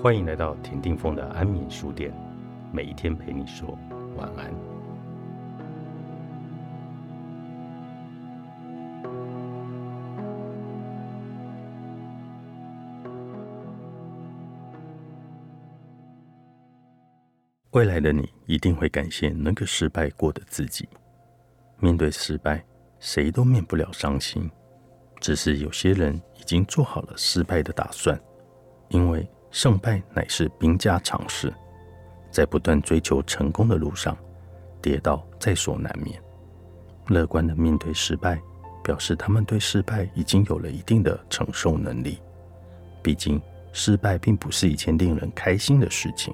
欢迎来到田定峰的安眠书店，每一天陪你说晚安。未来的你一定会感谢那个失败过的自己。面对失败，谁都免不了伤心，只是有些人已经做好了失败的打算，因为。胜败乃是兵家常事，在不断追求成功的路上，跌倒在所难免。乐观的面对失败，表示他们对失败已经有了一定的承受能力。毕竟，失败并不是一件令人开心的事情，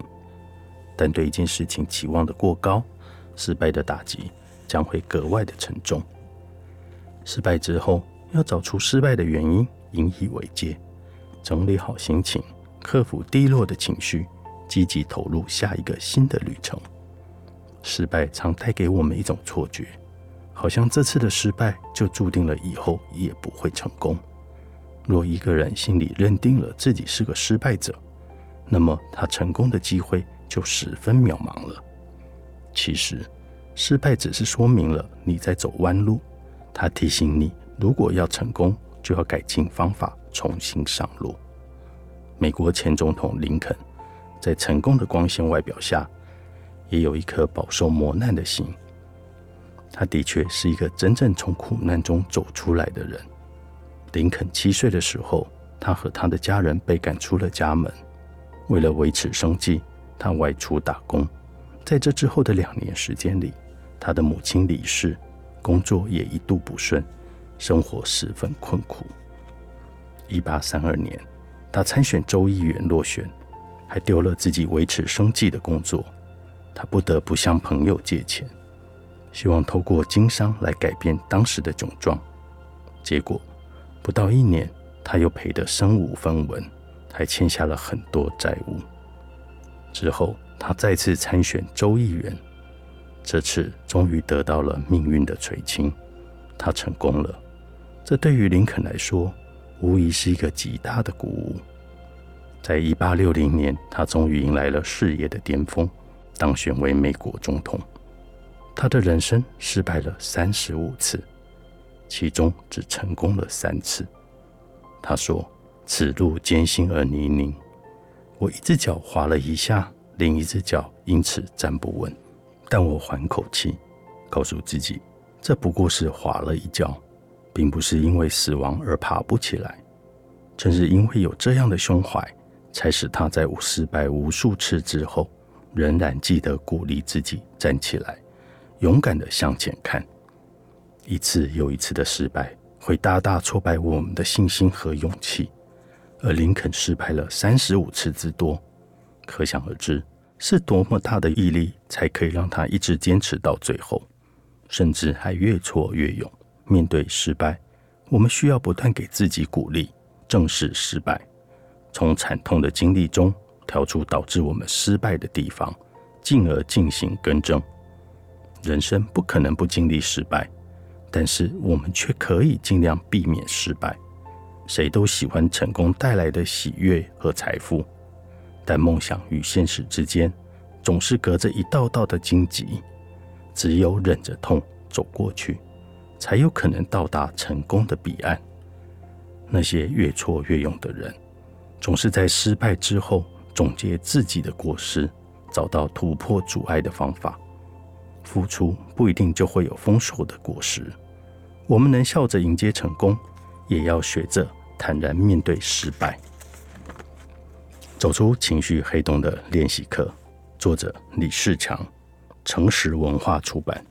但对一件事情期望的过高，失败的打击将会格外的沉重。失败之后，要找出失败的原因，引以为戒，整理好心情。克服低落的情绪，积极投入下一个新的旅程。失败常带给我们一种错觉，好像这次的失败就注定了以后也不会成功。若一个人心里认定了自己是个失败者，那么他成功的机会就十分渺茫了。其实，失败只是说明了你在走弯路，他提醒你，如果要成功，就要改进方法，重新上路。美国前总统林肯，在成功的光鲜外表下，也有一颗饱受磨难的心。他的确是一个真正从苦难中走出来的人。林肯七岁的时候，他和他的家人被赶出了家门。为了维持生计，他外出打工。在这之后的两年时间里，他的母亲离世，工作也一度不顺，生活十分困苦。一八三二年。他参选州议员落选，还丢了自己维持生计的工作，他不得不向朋友借钱，希望透过经商来改变当时的窘状。结果不到一年，他又赔得身无分文，还欠下了很多债务。之后，他再次参选州议员，这次终于得到了命运的垂青，他成功了。这对于林肯来说，无疑是一个极大的鼓舞。在一八六零年，他终于迎来了事业的巅峰，当选为美国总统。他的人生失败了三十五次，其中只成功了三次。他说：“此路艰辛而泥泞，我一只脚滑了一下，另一只脚因此站不稳。但我缓口气，告诉自己，这不过是滑了一跤。”并不是因为死亡而爬不起来，正是因为有这样的胸怀，才使他在失败无数次之后，仍然记得鼓励自己站起来，勇敢的向前看。一次又一次的失败会大大挫败我们的信心和勇气，而林肯失败了三十五次之多，可想而知是多么大的毅力，才可以让他一直坚持到最后，甚至还越挫越勇。面对失败，我们需要不断给自己鼓励，正视失败，从惨痛的经历中挑出导致我们失败的地方，进而进行更正。人生不可能不经历失败，但是我们却可以尽量避免失败。谁都喜欢成功带来的喜悦和财富，但梦想与现实之间总是隔着一道道的荆棘，只有忍着痛走过去。才有可能到达成功的彼岸。那些越挫越勇的人，总是在失败之后总结自己的过失，找到突破阻碍的方法。付出不一定就会有丰硕的果实。我们能笑着迎接成功，也要学着坦然面对失败。走出情绪黑洞的练习课，作者李世强，诚实文化出版。